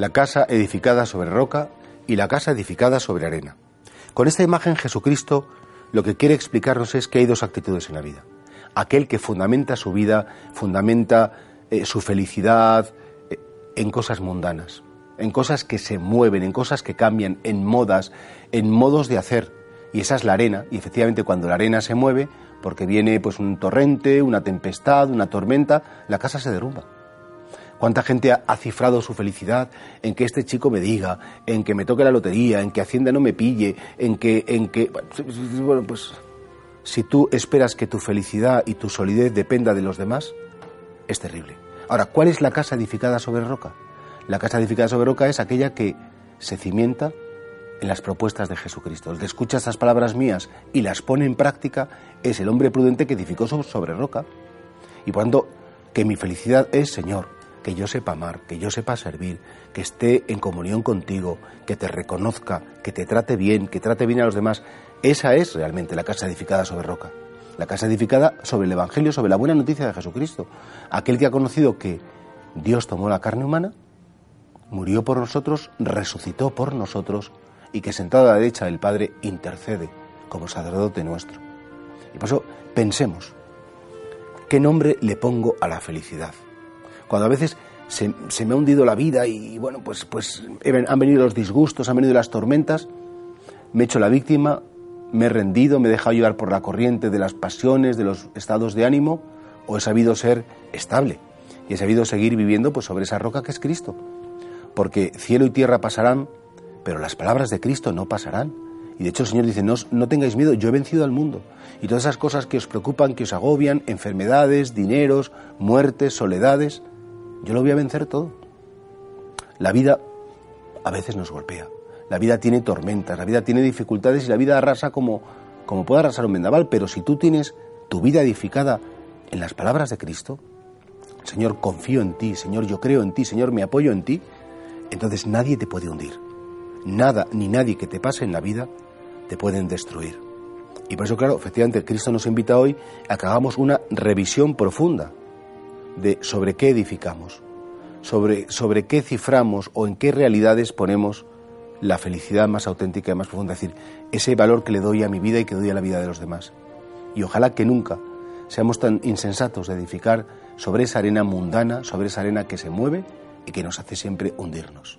La casa edificada sobre roca y la casa edificada sobre arena. Con esta imagen Jesucristo lo que quiere explicarnos es que hay dos actitudes en la vida. Aquel que fundamenta su vida, fundamenta eh, su felicidad eh, en cosas mundanas, en cosas que se mueven, en cosas que cambian, en modas, en modos de hacer. Y esa es la arena. Y efectivamente cuando la arena se mueve, porque viene pues un torrente, una tempestad, una tormenta, la casa se derrumba. ¿Cuánta gente ha, cifrado su felicidad en que este chico me diga, en que me toque la lotería, en que Hacienda no me pille, en que, en que, bueno, pues, si tú esperas que tu felicidad y tu solidez dependa de los demás, es terrible. Ahora, ¿cuál es la casa edificada sobre roca? La casa edificada sobre roca es aquella que se cimienta en las propuestas de Jesucristo. El que escucha estas palabras mías y las pone en práctica es el hombre prudente que edificó sobre roca. Y por tanto, que mi felicidad es, Señor, que yo sepa amar, que yo sepa servir, que esté en comunión contigo, que te reconozca, que te trate bien, que trate bien a los demás. Esa es realmente la casa edificada sobre roca. La casa edificada sobre el Evangelio, sobre la buena noticia de Jesucristo. Aquel que ha conocido que Dios tomó la carne humana, murió por nosotros, resucitó por nosotros y que sentado a la derecha del Padre intercede como sacerdote nuestro. Y por eso pensemos, ¿qué nombre le pongo a la felicidad? Cuando a veces se, me ha hundido la vida y bueno, pues, pues han venido los disgustos, han venido las tormentas, me he hecho la víctima, me he rendido, me he dejado llevar por la corriente de las pasiones, de los estados de ánimo, o he sabido ser estable y he sabido seguir viviendo pues sobre esa roca que es Cristo. Porque cielo y tierra pasarán, pero las palabras de Cristo no pasarán. Y de hecho el Señor dice, no, no tengáis miedo, yo he vencido al mundo. Y todas esas cosas que os preocupan, que os agobian, enfermedades, dineros, muertes, soledades, yo lo voy a vencer todo. La vida a veces nos golpea. La vida tiene tormentas, la vida tiene dificultades y la vida arrasa como, como puede arrasar un vendaval. Pero si tú tienes tu vida edificada en las palabras de Cristo, Señor, confío en ti, Señor, yo creo en ti, Señor, me apoyo en ti, entonces nadie te puede hundir. Nada ni nadie que te pase en la vida te pueden destruir. Y por eso, claro, efectivamente, Cristo nos invita hoy a que hagamos una revisión profunda de sobre qué edificamos, sobre, sobre qué ciframos o en qué realidades ponemos la felicidad más auténtica y más profunda, es decir, ese valor que le doy a mi vida y que doy a la vida de los demás. Y ojalá que nunca seamos tan insensatos de edificar sobre esa arena mundana, sobre esa arena que se mueve y que nos hace siempre hundirnos.